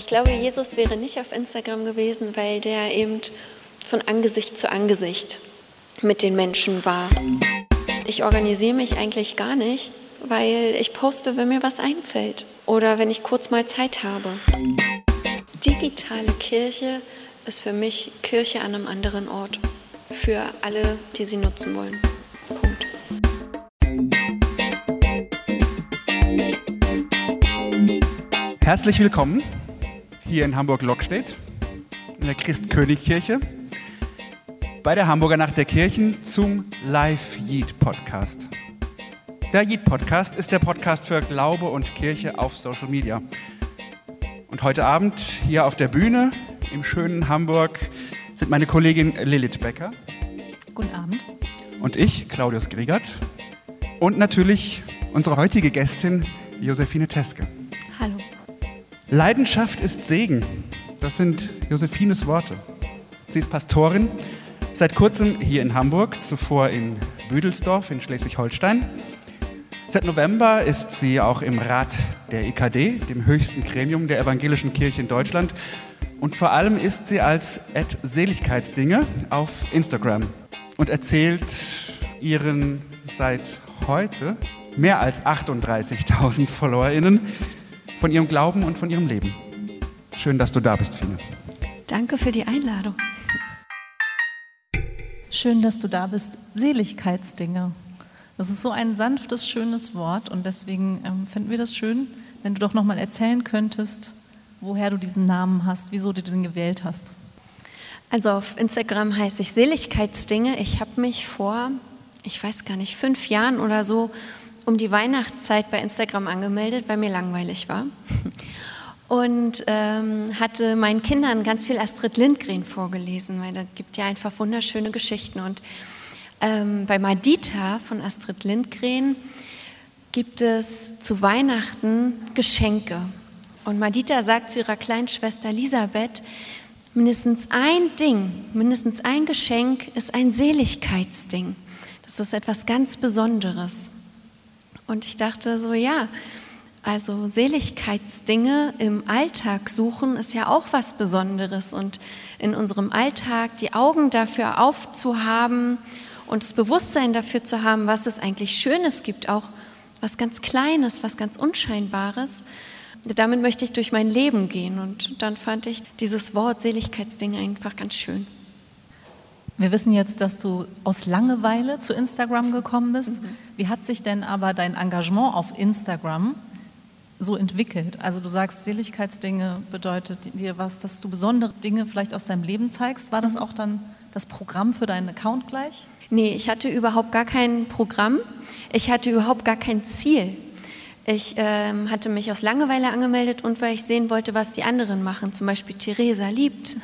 Ich glaube, Jesus wäre nicht auf Instagram gewesen, weil der eben von Angesicht zu Angesicht mit den Menschen war. Ich organisiere mich eigentlich gar nicht, weil ich poste, wenn mir was einfällt oder wenn ich kurz mal Zeit habe. Digitale Kirche ist für mich Kirche an einem anderen Ort. Für alle, die sie nutzen wollen. Punkt. Herzlich willkommen hier in Hamburg-Lockstedt, in der Christkönigkirche, bei der Hamburger Nacht der Kirchen zum Live-Yeet-Podcast. Der Yeet-Podcast ist der Podcast für Glaube und Kirche auf Social Media. Und heute Abend hier auf der Bühne im schönen Hamburg sind meine Kollegin Lilith Becker. Guten Abend. Und ich, Claudius Griegert. Und natürlich unsere heutige Gästin, Josephine Teske. Leidenschaft ist Segen. Das sind Josephines Worte. Sie ist Pastorin, seit kurzem hier in Hamburg, zuvor in Büdelsdorf in Schleswig-Holstein. Seit November ist sie auch im Rat der EKD, dem höchsten Gremium der evangelischen Kirche in Deutschland. Und vor allem ist sie als Ad Seligkeitsdinge auf Instagram und erzählt ihren seit heute mehr als 38.000 FollowerInnen von ihrem Glauben und von ihrem Leben. Schön, dass du da bist, Fine. Danke für die Einladung. Schön, dass du da bist. Seligkeitsdinge. Das ist so ein sanftes, schönes Wort und deswegen ähm, finden wir das schön, wenn du doch noch mal erzählen könntest, woher du diesen Namen hast, wieso du den gewählt hast. Also auf Instagram heiße ich Seligkeitsdinge. Ich habe mich vor, ich weiß gar nicht, fünf Jahren oder so um die Weihnachtszeit bei Instagram angemeldet, weil mir langweilig war. Und ähm, hatte meinen Kindern ganz viel Astrid Lindgren vorgelesen, weil da gibt ja einfach wunderschöne Geschichten. Und ähm, bei Madita von Astrid Lindgren gibt es zu Weihnachten Geschenke. Und Madita sagt zu ihrer kleinen Schwester Elisabeth, mindestens ein Ding, mindestens ein Geschenk ist ein Seligkeitsding. Das ist etwas ganz Besonderes. Und ich dachte so, ja, also Seligkeitsdinge im Alltag suchen ist ja auch was Besonderes und in unserem Alltag die Augen dafür aufzuhaben und das Bewusstsein dafür zu haben, was es eigentlich Schönes gibt, auch was ganz Kleines, was ganz Unscheinbares. Damit möchte ich durch mein Leben gehen und dann fand ich dieses Wort Seligkeitsdinge einfach ganz schön. Wir wissen jetzt, dass du aus Langeweile zu Instagram gekommen bist. Mhm. Wie hat sich denn aber dein Engagement auf Instagram so entwickelt? Also du sagst, Seligkeitsdinge bedeutet dir was, dass du besondere Dinge vielleicht aus deinem Leben zeigst. War das mhm. auch dann das Programm für deinen Account gleich? Nee, ich hatte überhaupt gar kein Programm. Ich hatte überhaupt gar kein Ziel. Ich ähm, hatte mich aus Langeweile angemeldet und weil ich sehen wollte, was die anderen machen. Zum Beispiel Theresa liebt.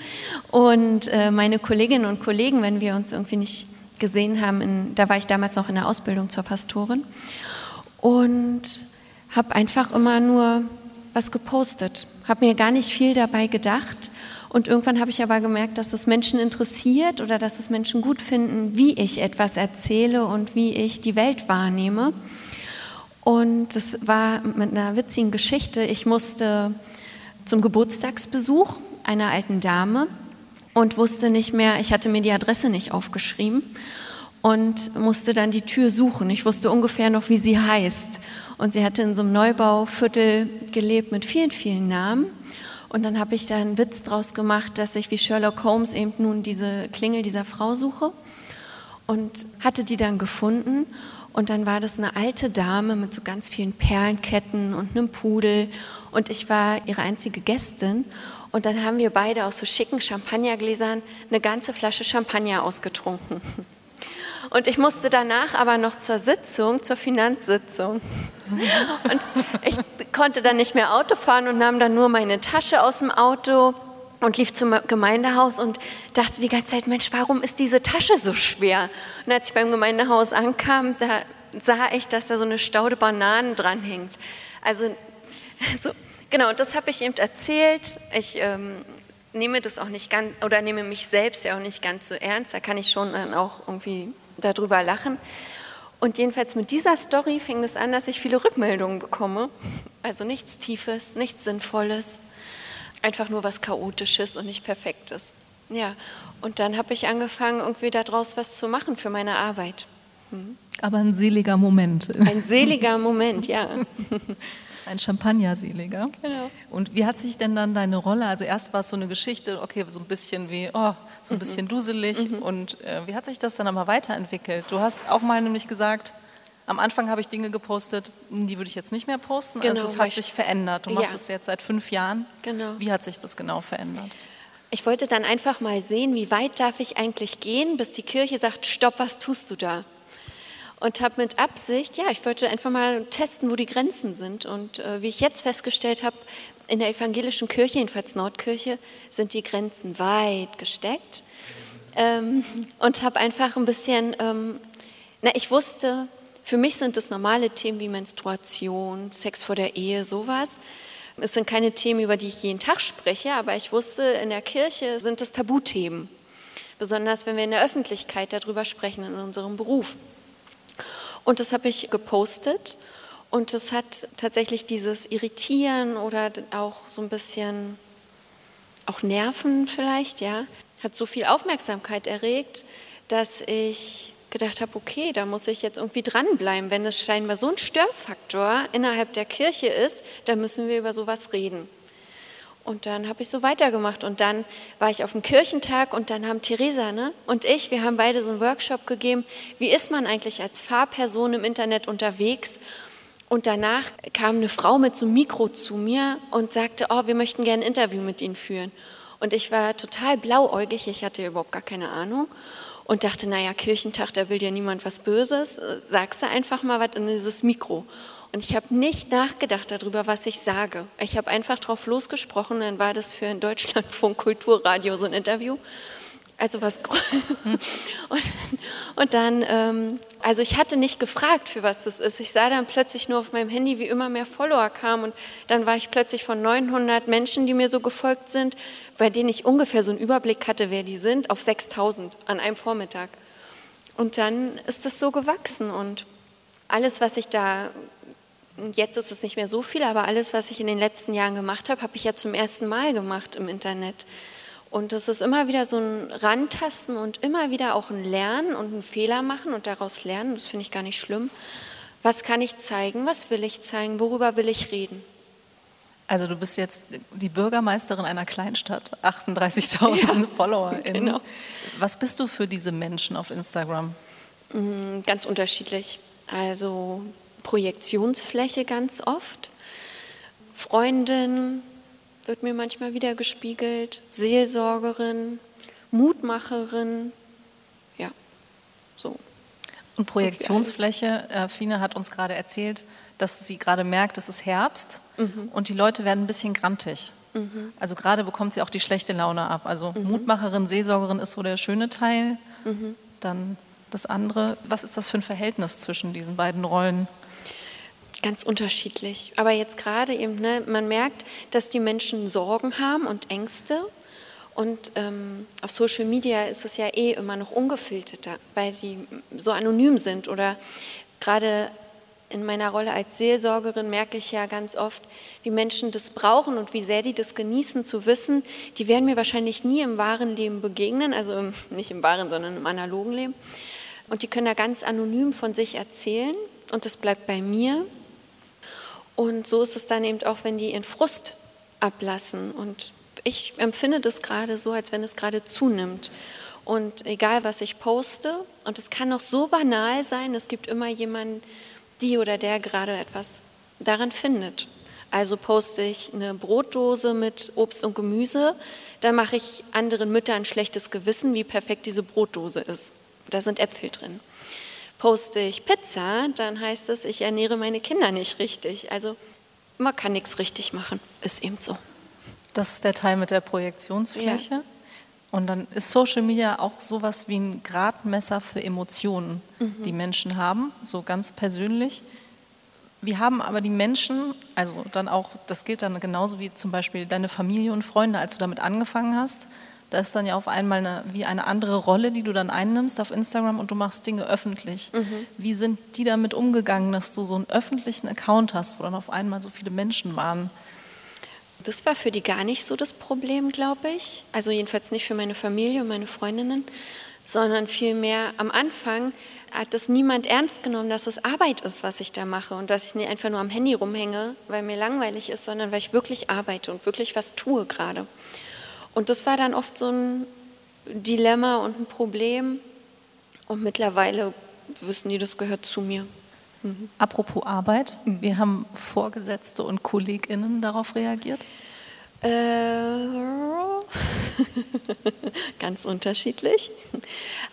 und äh, meine Kolleginnen und Kollegen, wenn wir uns irgendwie nicht gesehen haben, in, da war ich damals noch in der Ausbildung zur Pastorin. Und habe einfach immer nur was gepostet. Habe mir gar nicht viel dabei gedacht. Und irgendwann habe ich aber gemerkt, dass es Menschen interessiert oder dass es Menschen gut finden, wie ich etwas erzähle und wie ich die Welt wahrnehme. Und es war mit einer witzigen Geschichte. Ich musste zum Geburtstagsbesuch einer alten Dame und wusste nicht mehr, ich hatte mir die Adresse nicht aufgeschrieben und musste dann die Tür suchen. Ich wusste ungefähr noch, wie sie heißt. Und sie hatte in so einem Neubauviertel gelebt mit vielen, vielen Namen. Und dann habe ich da einen Witz draus gemacht, dass ich wie Sherlock Holmes eben nun diese Klingel dieser Frau suche und hatte die dann gefunden und dann war das eine alte Dame mit so ganz vielen Perlenketten und einem Pudel. Und ich war ihre einzige Gästin. Und dann haben wir beide aus so schicken Champagnergläsern eine ganze Flasche Champagner ausgetrunken. Und ich musste danach aber noch zur Sitzung, zur Finanzsitzung. Und ich konnte dann nicht mehr Auto fahren und nahm dann nur meine Tasche aus dem Auto und lief zum Gemeindehaus und dachte die ganze Zeit, Mensch, warum ist diese Tasche so schwer? Und als ich beim Gemeindehaus ankam, da sah ich, dass da so eine Staude Bananen dranhängt. Also, so, genau, das habe ich ihm erzählt. Ich ähm, nehme das auch nicht ganz, oder nehme mich selbst ja auch nicht ganz so ernst. Da kann ich schon dann auch irgendwie darüber lachen. Und jedenfalls mit dieser Story fing es an, dass ich viele Rückmeldungen bekomme. Also nichts Tiefes, nichts Sinnvolles, einfach nur was Chaotisches und nicht Perfektes. Ja, und dann habe ich angefangen, irgendwie daraus was zu machen für meine Arbeit. Hm. Aber ein seliger Moment. Ein seliger Moment, ja. Ein Champagner-Seliger. Genau. Und wie hat sich denn dann deine Rolle, also erst war es so eine Geschichte, okay, so ein bisschen wie, oh, so ein mhm. bisschen duselig. Mhm. Und äh, wie hat sich das dann aber weiterentwickelt? Du hast auch mal nämlich gesagt, am Anfang habe ich Dinge gepostet, die würde ich jetzt nicht mehr posten. Also genau, also es hat sich verändert. Du machst ja. es jetzt seit fünf Jahren. Genau. Wie hat sich das genau verändert? Ich wollte dann einfach mal sehen, wie weit darf ich eigentlich gehen, bis die Kirche sagt, stopp, was tust du da? Und habe mit Absicht, ja, ich wollte einfach mal testen, wo die Grenzen sind. Und äh, wie ich jetzt festgestellt habe, in der evangelischen Kirche, jedenfalls Nordkirche, sind die Grenzen weit gesteckt. Ähm, und habe einfach ein bisschen, ähm, na, ich wusste, für mich sind es normale Themen wie Menstruation, Sex vor der Ehe, sowas. Es sind keine Themen, über die ich jeden Tag spreche, aber ich wusste, in der Kirche sind es Tabuthemen. Besonders wenn wir in der Öffentlichkeit darüber sprechen, in unserem Beruf. Und das habe ich gepostet und es hat tatsächlich dieses Irritieren oder auch so ein bisschen auch Nerven vielleicht, ja, hat so viel Aufmerksamkeit erregt, dass ich gedacht habe, okay, da muss ich jetzt irgendwie dranbleiben. Wenn es scheinbar so ein Störfaktor innerhalb der Kirche ist, dann müssen wir über sowas reden. Und dann habe ich so weitergemacht und dann war ich auf dem Kirchentag und dann haben Theresa ne, und ich, wir haben beide so einen Workshop gegeben, wie ist man eigentlich als Fahrperson im Internet unterwegs? Und danach kam eine Frau mit so einem Mikro zu mir und sagte, oh, wir möchten gerne ein Interview mit Ihnen führen. Und ich war total blauäugig, ich hatte überhaupt gar keine Ahnung und dachte, naja, Kirchentag, da will dir niemand was Böses, sagst du einfach mal was in dieses Mikro. Und ich habe nicht nachgedacht darüber, was ich sage. Ich habe einfach drauf losgesprochen, dann war das für ein Deutschlandfunk Kulturradio so ein Interview also was und, und dann, ähm, also ich hatte nicht gefragt, für was das ist. Ich sah dann plötzlich nur auf meinem Handy, wie immer mehr Follower kamen und dann war ich plötzlich von 900 Menschen, die mir so gefolgt sind, bei denen ich ungefähr so einen Überblick hatte, wer die sind, auf 6000 an einem Vormittag. Und dann ist das so gewachsen und alles, was ich da Jetzt ist es nicht mehr so viel, aber alles, was ich in den letzten Jahren gemacht habe, habe ich ja zum ersten Mal gemacht im Internet. Und es ist immer wieder so ein Rantasten und immer wieder auch ein Lernen und einen Fehler machen und daraus lernen. Das finde ich gar nicht schlimm. Was kann ich zeigen? Was will ich zeigen? Worüber will ich reden? Also du bist jetzt die Bürgermeisterin einer Kleinstadt, 38.000 ja, Follower. Genau. Was bist du für diese Menschen auf Instagram? Mm, ganz unterschiedlich. Also Projektionsfläche ganz oft. Freundin, wird mir manchmal wieder gespiegelt. Seelsorgerin, Mutmacherin, ja, so. Und Projektionsfläche, äh, Fine hat uns gerade erzählt, dass sie gerade merkt, es ist Herbst mhm. und die Leute werden ein bisschen grantig. Mhm. Also gerade bekommt sie auch die schlechte Laune ab. Also mhm. Mutmacherin, Seelsorgerin ist so der schöne Teil. Mhm. Dann das andere. Was ist das für ein Verhältnis zwischen diesen beiden Rollen? Ganz unterschiedlich. Aber jetzt gerade eben, ne, man merkt, dass die Menschen Sorgen haben und Ängste. Und ähm, auf Social Media ist es ja eh immer noch ungefilterter, weil die so anonym sind. Oder gerade in meiner Rolle als Seelsorgerin merke ich ja ganz oft, wie Menschen das brauchen und wie sehr die das genießen zu wissen. Die werden mir wahrscheinlich nie im wahren Leben begegnen, also im, nicht im wahren, sondern im analogen Leben. Und die können da ganz anonym von sich erzählen und das bleibt bei mir. Und so ist es dann eben auch, wenn die ihren Frust ablassen. Und ich empfinde das gerade so, als wenn es gerade zunimmt. Und egal, was ich poste, und es kann auch so banal sein, es gibt immer jemanden, die oder der gerade etwas daran findet. Also poste ich eine Brotdose mit Obst und Gemüse, dann mache ich anderen Müttern ein schlechtes Gewissen, wie perfekt diese Brotdose ist. Da sind Äpfel drin poste ich Pizza, dann heißt es, ich ernähre meine Kinder nicht richtig. Also man kann nichts richtig machen, ist eben so. Das ist der Teil mit der Projektionsfläche. Ja. Und dann ist Social Media auch sowas wie ein Gradmesser für Emotionen, mhm. die Menschen haben, so ganz persönlich. Wir haben aber die Menschen, also dann auch, das gilt dann genauso wie zum Beispiel deine Familie und Freunde, als du damit angefangen hast, da ist dann ja auf einmal eine, wie eine andere Rolle, die du dann einnimmst auf Instagram und du machst Dinge öffentlich. Mhm. Wie sind die damit umgegangen, dass du so einen öffentlichen Account hast, wo dann auf einmal so viele Menschen waren? Das war für die gar nicht so das Problem, glaube ich. Also jedenfalls nicht für meine Familie und meine Freundinnen, sondern vielmehr am Anfang hat das niemand ernst genommen, dass es Arbeit ist, was ich da mache und dass ich nicht einfach nur am Handy rumhänge, weil mir langweilig ist, sondern weil ich wirklich arbeite und wirklich was tue gerade. Und das war dann oft so ein Dilemma und ein Problem. Und mittlerweile wissen die, das gehört zu mir. Mhm. Apropos Arbeit, mhm. wie haben Vorgesetzte und KollegInnen darauf reagiert? Äh, ganz unterschiedlich.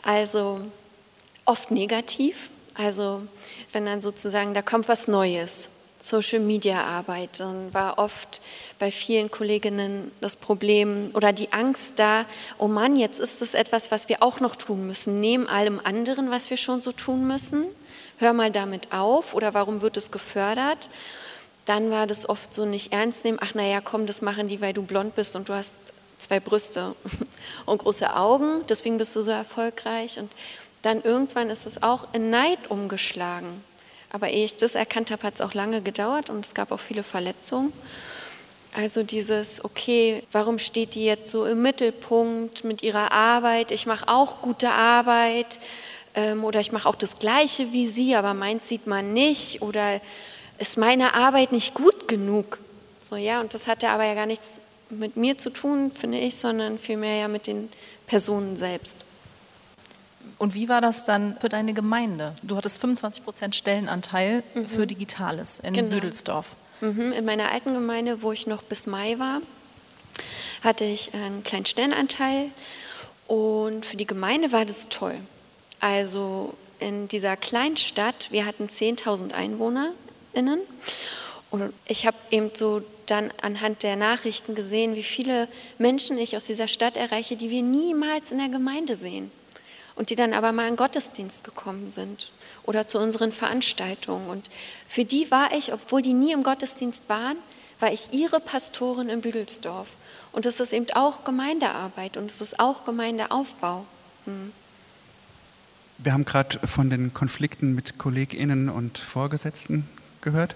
Also oft negativ. Also wenn dann sozusagen, da kommt was Neues. Social Media Arbeit, dann war oft bei vielen Kolleginnen das Problem oder die Angst da, oh Mann, jetzt ist das etwas, was wir auch noch tun müssen, neben allem anderen, was wir schon so tun müssen hör mal damit auf oder warum wird es gefördert? Dann war das oft so nicht ernst nehmen, ach naja, komm, das machen die, weil du blond bist und du hast zwei Brüste und große Augen, deswegen bist du so erfolgreich. Und dann irgendwann ist es auch in Neid umgeschlagen. Aber ehe ich das erkannt habe, hat es auch lange gedauert und es gab auch viele Verletzungen. Also dieses, okay, warum steht die jetzt so im Mittelpunkt mit ihrer Arbeit? Ich mache auch gute Arbeit ähm, oder ich mache auch das Gleiche wie sie, aber meins sieht man nicht oder ist meine Arbeit nicht gut genug? So ja, und das hatte aber ja gar nichts mit mir zu tun, finde ich, sondern vielmehr ja mit den Personen selbst. Und wie war das dann für deine Gemeinde? Du hattest 25 Prozent Stellenanteil mhm. für Digitales in genau. Büdelsdorf. Mhm. In meiner alten Gemeinde, wo ich noch bis Mai war, hatte ich einen kleinen Stellenanteil. Und für die Gemeinde war das toll. Also in dieser Kleinstadt, wir hatten 10.000 EinwohnerInnen und ich habe eben so dann anhand der Nachrichten gesehen, wie viele Menschen ich aus dieser Stadt erreiche, die wir niemals in der Gemeinde sehen und die dann aber mal in Gottesdienst gekommen sind oder zu unseren Veranstaltungen. Und für die war ich, obwohl die nie im Gottesdienst waren, war ich ihre Pastorin in Büdelsdorf. Und das ist eben auch Gemeindearbeit und es ist auch Gemeindeaufbau. Hm. Wir haben gerade von den Konflikten mit KollegInnen und Vorgesetzten gehört.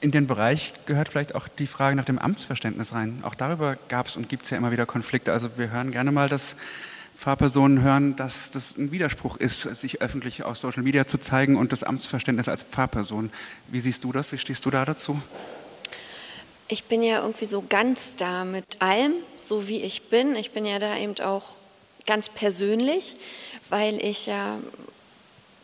In den Bereich gehört vielleicht auch die Frage nach dem Amtsverständnis rein. Auch darüber gab es und gibt es ja immer wieder Konflikte. Also wir hören gerne mal, dass Pfarrpersonen hören, dass das ein Widerspruch ist, sich öffentlich auf Social Media zu zeigen und das Amtsverständnis als Pfarrperson. Wie siehst du das? Wie stehst du da dazu? Ich bin ja irgendwie so ganz da mit allem, so wie ich bin. Ich bin ja da eben auch ganz persönlich weil ich ja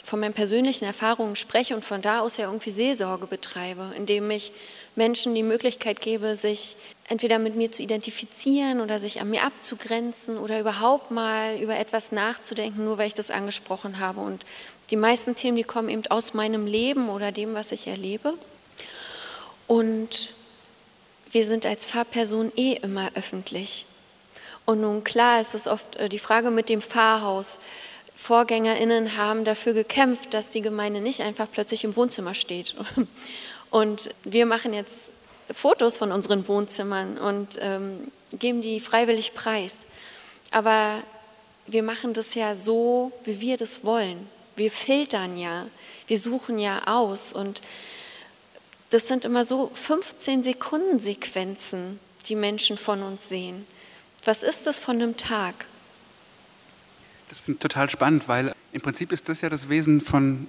von meinen persönlichen Erfahrungen spreche und von da aus ja irgendwie Seelsorge betreibe, indem ich Menschen die Möglichkeit gebe, sich entweder mit mir zu identifizieren oder sich an mir abzugrenzen oder überhaupt mal über etwas nachzudenken, nur weil ich das angesprochen habe. Und die meisten Themen, die kommen eben aus meinem Leben oder dem, was ich erlebe. Und wir sind als Pfarrperson eh immer öffentlich. Und nun klar ist es oft äh, die Frage mit dem Pfarrhaus. VorgängerInnen haben dafür gekämpft, dass die Gemeinde nicht einfach plötzlich im Wohnzimmer steht. Und wir machen jetzt Fotos von unseren Wohnzimmern und ähm, geben die freiwillig preis. Aber wir machen das ja so, wie wir das wollen. Wir filtern ja, wir suchen ja aus und das sind immer so 15 Sekunden Sequenzen, die Menschen von uns sehen. Was ist das von einem Tag? Das finde ich total spannend, weil im Prinzip ist das ja das Wesen von,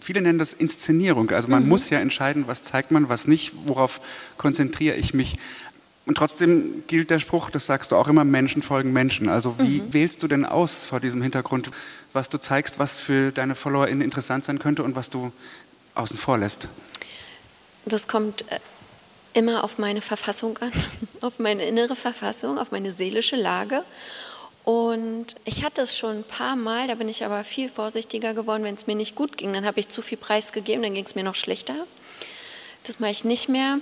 viele nennen das Inszenierung. Also man mhm. muss ja entscheiden, was zeigt man, was nicht, worauf konzentriere ich mich. Und trotzdem gilt der Spruch, das sagst du auch immer, Menschen folgen Menschen. Also wie mhm. wählst du denn aus vor diesem Hintergrund, was du zeigst, was für deine FollowerInnen interessant sein könnte und was du außen vor lässt? Das kommt äh, immer auf meine Verfassung an, auf meine innere Verfassung, auf meine seelische Lage und ich hatte es schon ein paar Mal, da bin ich aber viel vorsichtiger geworden, wenn es mir nicht gut ging. Dann habe ich zu viel Preis gegeben, dann ging es mir noch schlechter. Das mache ich nicht mehr.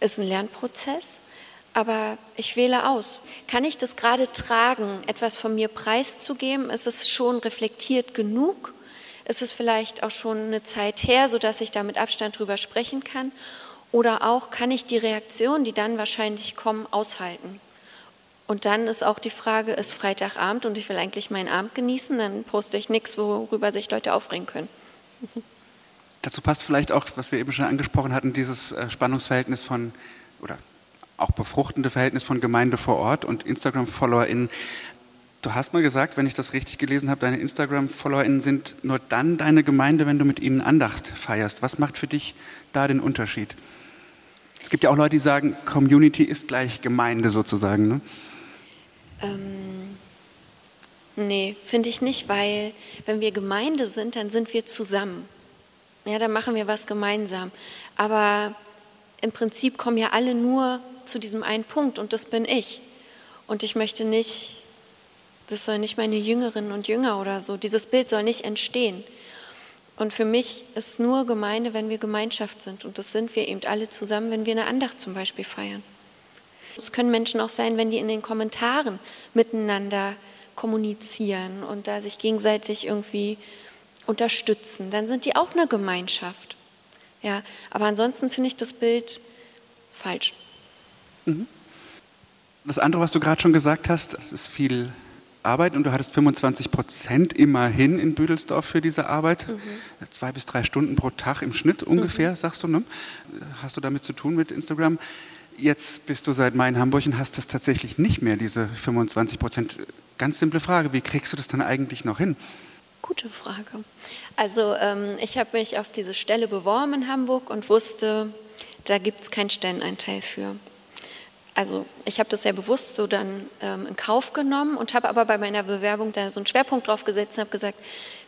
Ist ein Lernprozess. Aber ich wähle aus. Kann ich das gerade tragen, etwas von mir preiszugeben? Ist es schon reflektiert genug? Ist es vielleicht auch schon eine Zeit her, sodass ich da mit Abstand drüber sprechen kann? Oder auch kann ich die Reaktionen, die dann wahrscheinlich kommen, aushalten? Und dann ist auch die Frage, ist Freitagabend und ich will eigentlich meinen Abend genießen, dann poste ich nichts, worüber sich Leute aufregen können. Dazu passt vielleicht auch, was wir eben schon angesprochen hatten, dieses äh, Spannungsverhältnis von oder auch befruchtende Verhältnis von Gemeinde vor Ort und Instagram-FollowerInnen. Du hast mal gesagt, wenn ich das richtig gelesen habe, deine Instagram-FollowerInnen sind nur dann deine Gemeinde, wenn du mit ihnen Andacht feierst. Was macht für dich da den Unterschied? Es gibt ja auch Leute, die sagen, Community ist gleich Gemeinde sozusagen. Ne? Ähm, nee, finde ich nicht, weil wenn wir Gemeinde sind, dann sind wir zusammen. Ja, dann machen wir was gemeinsam. Aber im Prinzip kommen ja alle nur zu diesem einen Punkt und das bin ich. Und ich möchte nicht, das soll nicht meine Jüngerinnen und Jünger oder so, dieses Bild soll nicht entstehen. Und für mich ist nur Gemeinde, wenn wir Gemeinschaft sind. Und das sind wir eben alle zusammen, wenn wir eine Andacht zum Beispiel feiern. Es können Menschen auch sein, wenn die in den Kommentaren miteinander kommunizieren und da sich gegenseitig irgendwie unterstützen. Dann sind die auch eine Gemeinschaft. Ja, aber ansonsten finde ich das Bild falsch. Mhm. Das andere, was du gerade schon gesagt hast, es ist viel Arbeit und du hattest 25 Prozent immerhin in Büdelsdorf für diese Arbeit. Mhm. Zwei bis drei Stunden pro Tag im Schnitt ungefähr, mhm. sagst du. Ne? Hast du damit zu tun mit Instagram? Jetzt bist du seit Mai in Hamburg und hast das tatsächlich nicht mehr, diese 25 Prozent. Ganz simple Frage, wie kriegst du das dann eigentlich noch hin? Gute Frage. Also ähm, ich habe mich auf diese Stelle beworben in Hamburg und wusste, da gibt es keinen Stelleneinteil für. Also ich habe das sehr bewusst so dann ähm, in Kauf genommen und habe aber bei meiner Bewerbung da so einen Schwerpunkt drauf gesetzt und habe gesagt,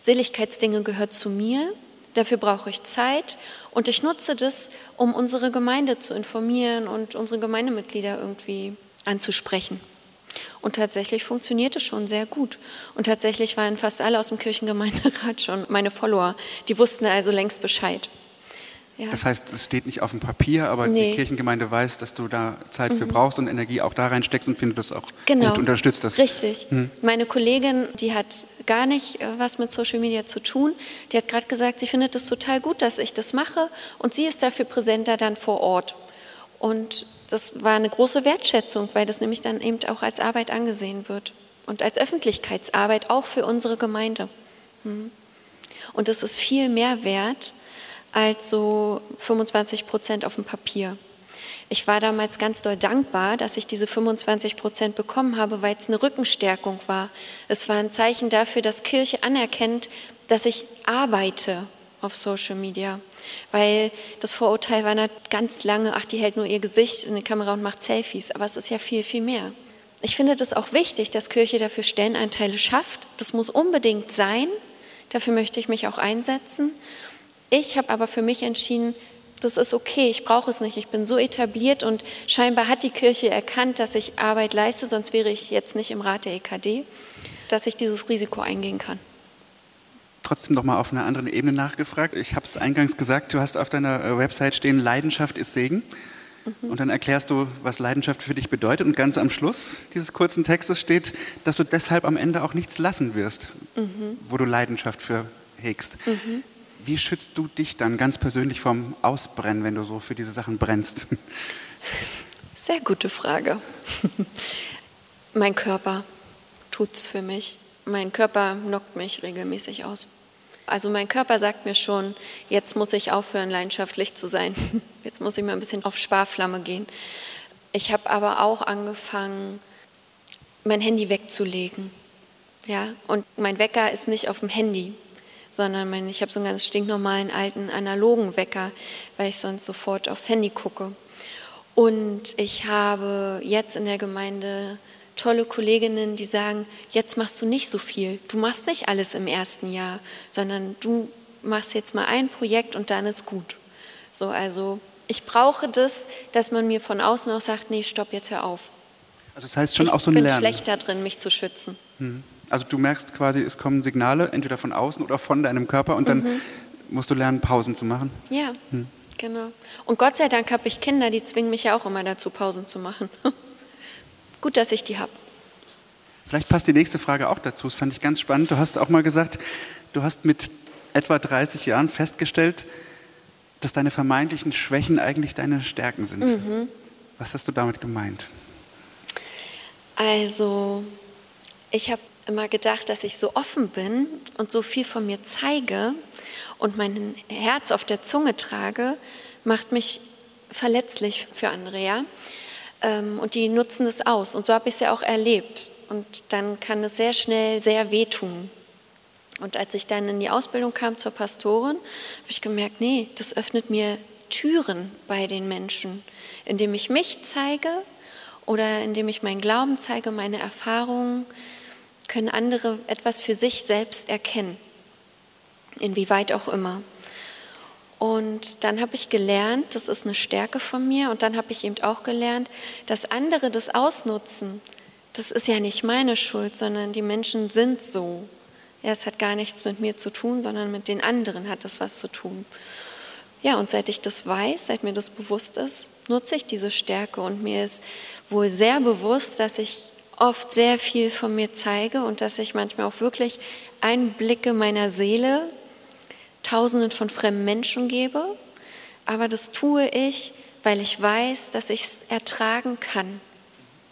Seligkeitsdinge gehört zu mir, dafür brauche ich Zeit und ich nutze das, um unsere Gemeinde zu informieren und unsere Gemeindemitglieder irgendwie anzusprechen. Und tatsächlich funktioniert es schon sehr gut. Und tatsächlich waren fast alle aus dem Kirchengemeinderat schon meine Follower. Die wussten also längst Bescheid. Ja. Das heißt, es steht nicht auf dem Papier, aber nee. die Kirchengemeinde weiß, dass du da Zeit mhm. für brauchst und Energie auch da reinsteckst und findet das auch genau. gut, unterstützt das. Richtig. Mhm. Meine Kollegin, die hat gar nicht äh, was mit Social Media zu tun, die hat gerade gesagt, sie findet es total gut, dass ich das mache und sie ist dafür präsenter dann vor Ort. Und das war eine große Wertschätzung, weil das nämlich dann eben auch als Arbeit angesehen wird und als Öffentlichkeitsarbeit auch für unsere Gemeinde. Mhm. Und das ist viel mehr wert, als so 25 Prozent auf dem Papier. Ich war damals ganz doll dankbar, dass ich diese 25 Prozent bekommen habe, weil es eine Rückenstärkung war. Es war ein Zeichen dafür, dass Kirche anerkennt, dass ich arbeite auf Social Media. Weil das Vorurteil war ganz lange, ach, die hält nur ihr Gesicht in die Kamera und macht Selfies. Aber es ist ja viel, viel mehr. Ich finde das auch wichtig, dass Kirche dafür Stellenanteile schafft. Das muss unbedingt sein. Dafür möchte ich mich auch einsetzen. Ich habe aber für mich entschieden, das ist okay, ich brauche es nicht, ich bin so etabliert und scheinbar hat die Kirche erkannt, dass ich Arbeit leiste, sonst wäre ich jetzt nicht im Rat der EKD, dass ich dieses Risiko eingehen kann. Trotzdem noch mal auf einer anderen Ebene nachgefragt. Ich habe es eingangs gesagt, du hast auf deiner äh, Website stehen, Leidenschaft ist Segen. Mhm. Und dann erklärst du, was Leidenschaft für dich bedeutet. Und ganz am Schluss dieses kurzen Textes steht, dass du deshalb am Ende auch nichts lassen wirst, mhm. wo du Leidenschaft für hegst. Mhm. Wie schützt du dich dann ganz persönlich vom Ausbrennen, wenn du so für diese Sachen brennst? Sehr gute Frage. mein Körper tut es für mich. Mein Körper knockt mich regelmäßig aus. Also mein Körper sagt mir schon, jetzt muss ich aufhören, leidenschaftlich zu sein. Jetzt muss ich mal ein bisschen auf Sparflamme gehen. Ich habe aber auch angefangen, mein Handy wegzulegen. Ja, und mein Wecker ist nicht auf dem Handy sondern mein, ich habe so einen ganz stinknormalen alten analogen Wecker, weil ich sonst sofort aufs Handy gucke. Und ich habe jetzt in der Gemeinde tolle Kolleginnen, die sagen, jetzt machst du nicht so viel. Du machst nicht alles im ersten Jahr, sondern du machst jetzt mal ein Projekt und dann ist gut. So, also ich brauche das, dass man mir von außen auch sagt, nee, stopp, jetzt hör auf. Also das heißt schon ich auch so ein Lernen. Ich bin schlechter drin, mich zu schützen. Mhm. Also du merkst quasi, es kommen Signale, entweder von außen oder von deinem Körper und dann mhm. musst du lernen, Pausen zu machen. Ja, hm. genau. Und Gott sei Dank habe ich Kinder, die zwingen mich ja auch immer dazu, Pausen zu machen. Gut, dass ich die habe. Vielleicht passt die nächste Frage auch dazu. Das fand ich ganz spannend. Du hast auch mal gesagt, du hast mit etwa 30 Jahren festgestellt, dass deine vermeintlichen Schwächen eigentlich deine Stärken sind. Mhm. Was hast du damit gemeint? Also, ich habe immer gedacht, dass ich so offen bin und so viel von mir zeige und mein Herz auf der Zunge trage, macht mich verletzlich für andere. Ähm, und die nutzen es aus. Und so habe ich es ja auch erlebt. Und dann kann es sehr schnell sehr wehtun. Und als ich dann in die Ausbildung kam zur Pastorin, habe ich gemerkt, nee, das öffnet mir Türen bei den Menschen, indem ich mich zeige oder indem ich meinen Glauben zeige, meine Erfahrungen, können andere etwas für sich selbst erkennen, inwieweit auch immer. Und dann habe ich gelernt, das ist eine Stärke von mir, und dann habe ich eben auch gelernt, dass andere das ausnutzen. Das ist ja nicht meine Schuld, sondern die Menschen sind so. Ja, es hat gar nichts mit mir zu tun, sondern mit den anderen hat es was zu tun. Ja, und seit ich das weiß, seit mir das bewusst ist, nutze ich diese Stärke und mir ist wohl sehr bewusst, dass ich oft sehr viel von mir zeige und dass ich manchmal auch wirklich Einblicke meiner Seele Tausenden von fremden Menschen gebe. Aber das tue ich, weil ich weiß, dass ich es ertragen kann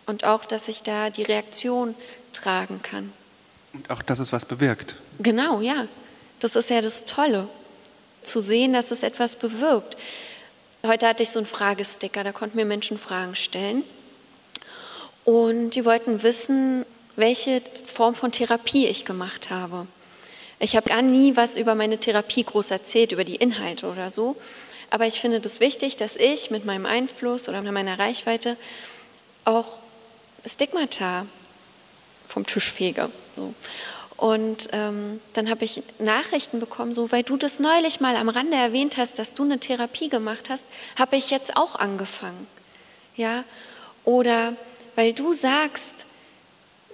und auch, dass ich da die Reaktion tragen kann. Und auch, dass es was bewirkt. Genau, ja. Das ist ja das Tolle, zu sehen, dass es etwas bewirkt. Heute hatte ich so einen Fragesticker, da konnten mir Menschen Fragen stellen. Und die wollten wissen, welche Form von Therapie ich gemacht habe. Ich habe gar nie was über meine Therapie groß erzählt, über die Inhalte oder so. Aber ich finde es das wichtig, dass ich mit meinem Einfluss oder meiner Reichweite auch Stigmata vom Tisch fege. So. Und ähm, dann habe ich Nachrichten bekommen, so weil du das neulich mal am Rande erwähnt hast, dass du eine Therapie gemacht hast, habe ich jetzt auch angefangen. Ja? Oder weil du sagst,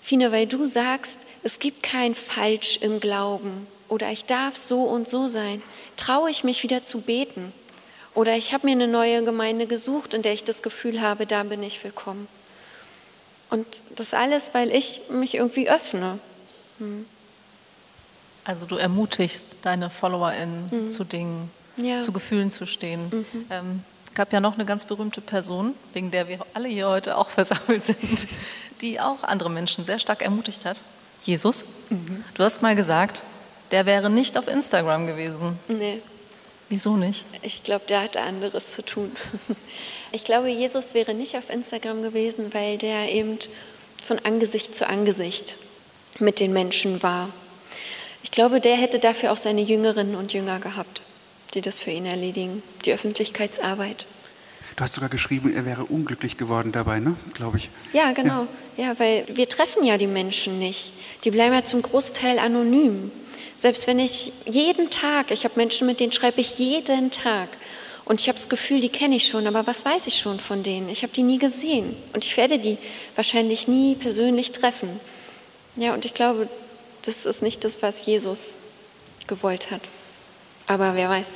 Fine, weil du sagst, es gibt kein Falsch im Glauben oder ich darf so und so sein, traue ich mich wieder zu beten. Oder ich habe mir eine neue Gemeinde gesucht, in der ich das Gefühl habe, da bin ich willkommen. Und das alles, weil ich mich irgendwie öffne. Hm. Also du ermutigst deine FollowerInnen mhm. zu Dingen, ja. zu Gefühlen zu stehen. Mhm. Ähm, gab ja noch eine ganz berühmte Person, wegen der wir alle hier heute auch versammelt sind, die auch andere Menschen sehr stark ermutigt hat. Jesus. Mhm. Du hast mal gesagt, der wäre nicht auf Instagram gewesen. Nee. Wieso nicht? Ich glaube, der hatte anderes zu tun. Ich glaube, Jesus wäre nicht auf Instagram gewesen, weil der eben von Angesicht zu Angesicht mit den Menschen war. Ich glaube, der hätte dafür auch seine Jüngerinnen und Jünger gehabt, die das für ihn erledigen, die Öffentlichkeitsarbeit. Du hast sogar geschrieben, er wäre unglücklich geworden dabei, ne? glaube ich. Ja, genau. Ja. ja, weil wir treffen ja die Menschen nicht. Die bleiben ja zum Großteil anonym. Selbst wenn ich jeden Tag, ich habe Menschen, mit denen schreibe ich jeden Tag. Und ich habe das Gefühl, die kenne ich schon, aber was weiß ich schon von denen? Ich habe die nie gesehen. Und ich werde die wahrscheinlich nie persönlich treffen. Ja, und ich glaube, das ist nicht das, was Jesus gewollt hat. Aber wer weiß.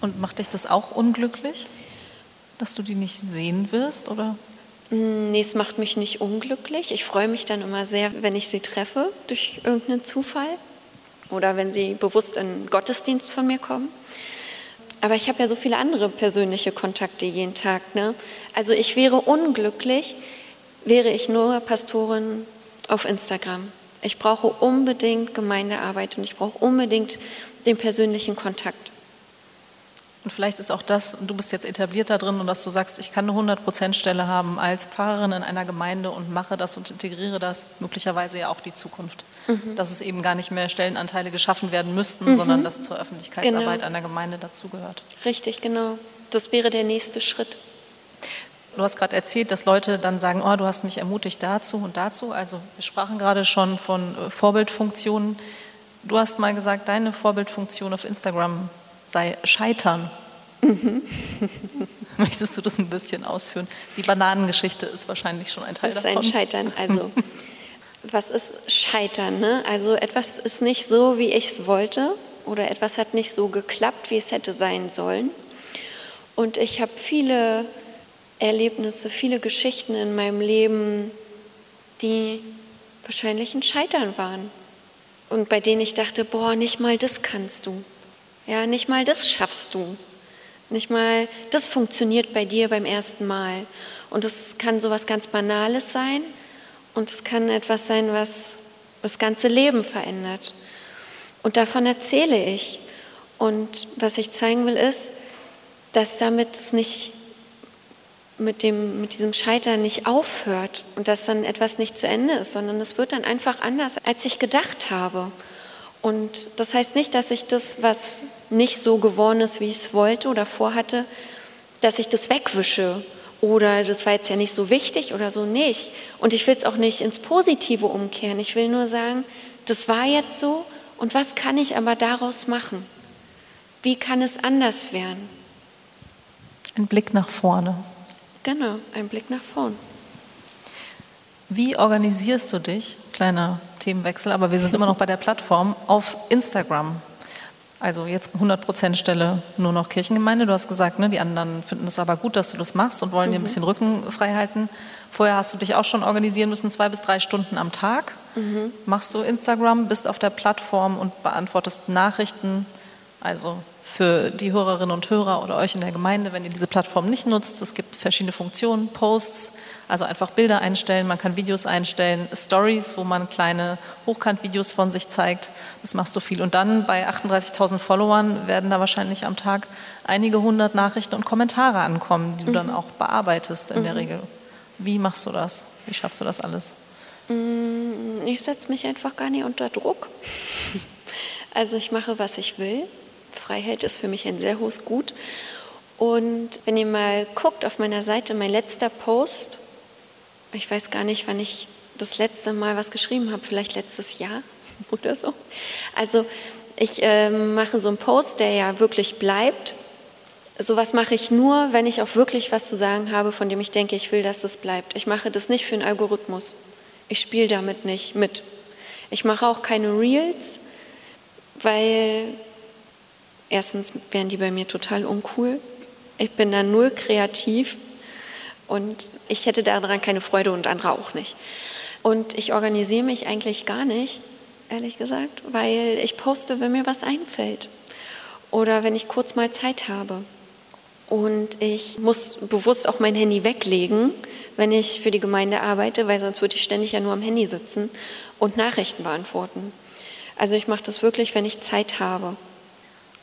Und macht dich das auch unglücklich, dass du die nicht sehen wirst, oder? Mm, nee, es macht mich nicht unglücklich. Ich freue mich dann immer sehr, wenn ich sie treffe durch irgendeinen Zufall oder wenn sie bewusst in Gottesdienst von mir kommen. Aber ich habe ja so viele andere persönliche Kontakte jeden Tag. Ne? Also ich wäre unglücklich, wäre ich nur Pastorin auf Instagram. Ich brauche unbedingt Gemeindearbeit und ich brauche unbedingt den persönlichen Kontakt. Und vielleicht ist auch das, du bist jetzt etabliert da drin und dass du sagst, ich kann eine 100%-Stelle haben als Pfarrerin in einer Gemeinde und mache das und integriere das, möglicherweise ja auch die Zukunft. Mhm. Dass es eben gar nicht mehr Stellenanteile geschaffen werden müssten, mhm. sondern dass zur Öffentlichkeitsarbeit genau. einer Gemeinde dazugehört. Richtig, genau. Das wäre der nächste Schritt. Du hast gerade erzählt, dass Leute dann sagen, oh, du hast mich ermutigt dazu und dazu. Also wir sprachen gerade schon von äh, Vorbildfunktionen. Du hast mal gesagt, deine Vorbildfunktion auf Instagram sei Scheitern. Mhm. Möchtest du das ein bisschen ausführen? Die Bananengeschichte ist wahrscheinlich schon ein Teil davon. Das ist ein Scheitern. Also, was ist Scheitern? Ne? Also, etwas ist nicht so, wie ich es wollte, oder etwas hat nicht so geklappt, wie es hätte sein sollen. Und ich habe viele Erlebnisse, viele Geschichten in meinem Leben, die wahrscheinlich ein Scheitern waren. Und bei denen ich dachte, boah, nicht mal das kannst du. Ja, nicht mal das schaffst du. Nicht mal das funktioniert bei dir beim ersten Mal. Und es kann so was ganz Banales sein und es kann etwas sein, was das ganze Leben verändert. Und davon erzähle ich. Und was ich zeigen will, ist, dass damit es nicht mit, dem, mit diesem Scheitern nicht aufhört und dass dann etwas nicht zu Ende ist, sondern es wird dann einfach anders, als ich gedacht habe. Und das heißt nicht, dass ich das, was nicht so geworden ist, wie ich es wollte oder vorhatte, dass ich das wegwische oder das war jetzt ja nicht so wichtig oder so nicht. Und ich will es auch nicht ins Positive umkehren. Ich will nur sagen, das war jetzt so und was kann ich aber daraus machen? Wie kann es anders werden? Ein Blick nach vorne. Genau, ein Blick nach vorn. Wie organisierst du dich, kleiner Themenwechsel, aber wir sind immer noch bei der Plattform, auf Instagram? Also jetzt 100% Stelle nur noch Kirchengemeinde. Du hast gesagt, ne, die anderen finden es aber gut, dass du das machst und wollen mhm. dir ein mhm. bisschen Rücken frei halten. Vorher hast du dich auch schon organisieren müssen, zwei bis drei Stunden am Tag. Mhm. Machst du Instagram, bist auf der Plattform und beantwortest Nachrichten. Also für die Hörerinnen und Hörer oder euch in der Gemeinde, wenn ihr diese Plattform nicht nutzt. Es gibt verschiedene Funktionen, Posts, also einfach Bilder einstellen, man kann Videos einstellen, Stories, wo man kleine Hochkantvideos von sich zeigt. Das machst du viel. Und dann bei 38.000 Followern werden da wahrscheinlich am Tag einige hundert Nachrichten und Kommentare ankommen, die du mhm. dann auch bearbeitest in mhm. der Regel. Wie machst du das? Wie schaffst du das alles? Mm, ich setze mich einfach gar nicht unter Druck. Also ich mache, was ich will. Freiheit ist für mich ein sehr hohes Gut. Und wenn ihr mal guckt auf meiner Seite, mein letzter Post, ich weiß gar nicht, wann ich das letzte Mal was geschrieben habe, vielleicht letztes Jahr oder so. Also ich äh, mache so einen Post, der ja wirklich bleibt. Sowas mache ich nur, wenn ich auch wirklich was zu sagen habe, von dem ich denke, ich will, dass das bleibt. Ich mache das nicht für einen Algorithmus. Ich spiele damit nicht mit. Ich mache auch keine Reels, weil Erstens wären die bei mir total uncool. Ich bin da null kreativ und ich hätte daran keine Freude und andere auch nicht. Und ich organisiere mich eigentlich gar nicht, ehrlich gesagt, weil ich poste, wenn mir was einfällt oder wenn ich kurz mal Zeit habe. Und ich muss bewusst auch mein Handy weglegen, wenn ich für die Gemeinde arbeite, weil sonst würde ich ständig ja nur am Handy sitzen und Nachrichten beantworten. Also ich mache das wirklich, wenn ich Zeit habe.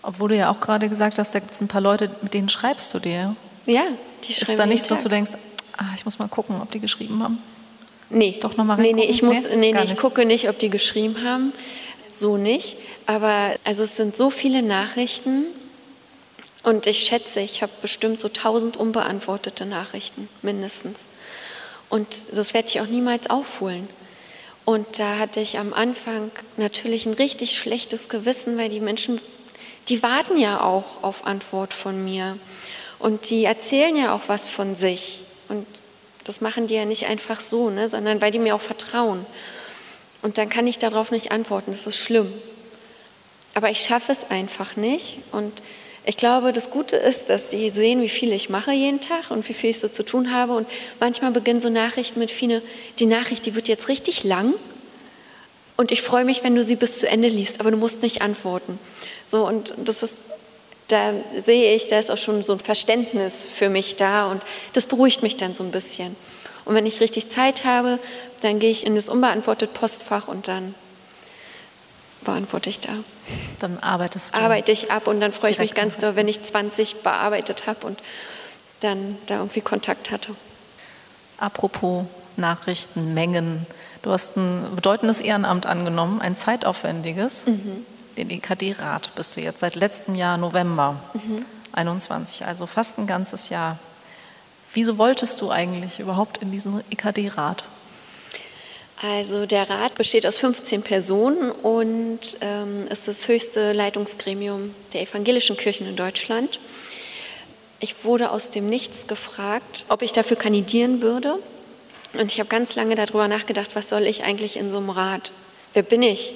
Obwohl du ja auch gerade gesagt hast, da gibt es ein paar Leute, mit denen schreibst du dir. Ja, die schreiben Ist da nicht so, dass du denkst, ah, ich muss mal gucken, ob die geschrieben haben? Nee. Doch nochmal Nee, nee, ich, muss, nee, nee, ich gucke nicht, ob die geschrieben haben. So nicht. Aber also es sind so viele Nachrichten und ich schätze, ich habe bestimmt so tausend unbeantwortete Nachrichten, mindestens. Und das werde ich auch niemals aufholen. Und da hatte ich am Anfang natürlich ein richtig schlechtes Gewissen, weil die Menschen die warten ja auch auf Antwort von mir. Und die erzählen ja auch was von sich. Und das machen die ja nicht einfach so, ne, sondern weil die mir auch vertrauen. Und dann kann ich darauf nicht antworten. Das ist schlimm. Aber ich schaffe es einfach nicht. Und ich glaube, das Gute ist, dass die sehen, wie viel ich mache jeden Tag und wie viel ich so zu tun habe. Und manchmal beginnen so Nachrichten mit viele, die Nachricht, die wird jetzt richtig lang. Und ich freue mich, wenn du sie bis zu Ende liest, aber du musst nicht antworten. So, und das ist, da sehe ich, da ist auch schon so ein Verständnis für mich da und das beruhigt mich dann so ein bisschen. Und wenn ich richtig Zeit habe, dann gehe ich in das unbeantwortete Postfach und dann beantworte ich da. Dann arbeitest du. Arbeite ich ab und dann freue ich mich ganz doll, wenn ich 20 bearbeitet habe und dann da irgendwie Kontakt hatte. Apropos Nachrichten, Mengen. Du hast ein bedeutendes Ehrenamt angenommen, ein zeitaufwendiges. Mhm den EKD-Rat bist du jetzt seit letztem Jahr November mhm. 21, also fast ein ganzes Jahr. Wieso wolltest du eigentlich überhaupt in diesen EKD-Rat? Also der Rat besteht aus 15 Personen und ähm, ist das höchste Leitungsgremium der evangelischen Kirchen in Deutschland. Ich wurde aus dem Nichts gefragt, ob ich dafür kandidieren würde. Und ich habe ganz lange darüber nachgedacht, was soll ich eigentlich in so einem Rat? Wer bin ich?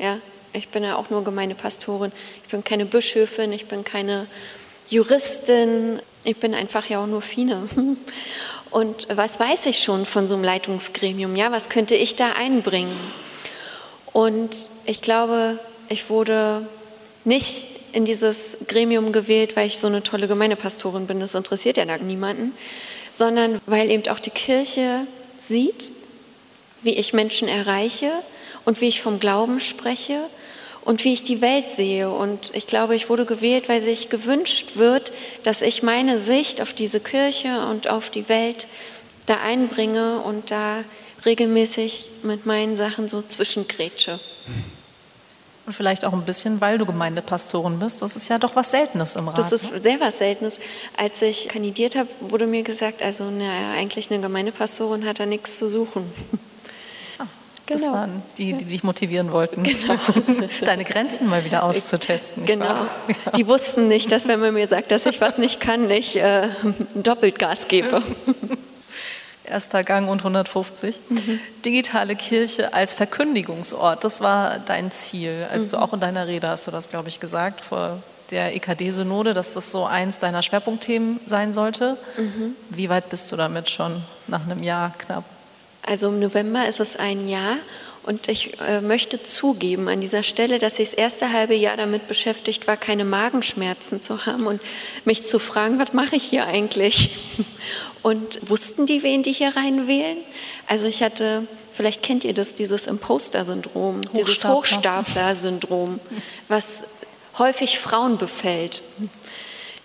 Ja, ich bin ja auch nur Gemeindepastorin. Ich bin keine Bischöfin, ich bin keine Juristin. Ich bin einfach ja auch nur Fine. Und was weiß ich schon von so einem Leitungsgremium? Ja, was könnte ich da einbringen? Und ich glaube, ich wurde nicht in dieses Gremium gewählt, weil ich so eine tolle Gemeindepastorin bin. Das interessiert ja da niemanden, sondern weil eben auch die Kirche sieht, wie ich Menschen erreiche und wie ich vom Glauben spreche und wie ich die Welt sehe. Und ich glaube, ich wurde gewählt, weil sich gewünscht wird, dass ich meine Sicht auf diese Kirche und auf die Welt da einbringe und da regelmäßig mit meinen Sachen so zwischengrätsche. Und vielleicht auch ein bisschen, weil du Gemeindepastorin bist. Das ist ja doch was Seltenes im Rat. Das ist ne? sehr was Seltenes. Als ich kandidiert habe, wurde mir gesagt, also naja, eigentlich eine Gemeindepastorin hat da nichts zu suchen. Ah, das genau. waren die, die dich motivieren wollten, genau. deine Grenzen mal wieder auszutesten. Genau. Ja. Die wussten nicht, dass wenn man mir sagt, dass ich was nicht kann, ich äh, doppelt Gas gebe. Erster Gang und 150. Mhm. Digitale Kirche als Verkündigungsort, das war dein Ziel. Als mhm. du auch in deiner Rede hast du das, glaube ich, gesagt, vor der EKD-Synode, dass das so eins deiner Schwerpunktthemen sein sollte. Mhm. Wie weit bist du damit schon nach einem Jahr knapp? Also im November ist es ein Jahr und ich äh, möchte zugeben an dieser Stelle, dass ich das erste halbe Jahr damit beschäftigt war, keine Magenschmerzen zu haben und mich zu fragen, was mache ich hier eigentlich? Und wussten die, wen die hier reinwählen? Also ich hatte, vielleicht kennt ihr das, dieses Imposter-Syndrom, dieses Hochstapler-Syndrom, was häufig Frauen befällt,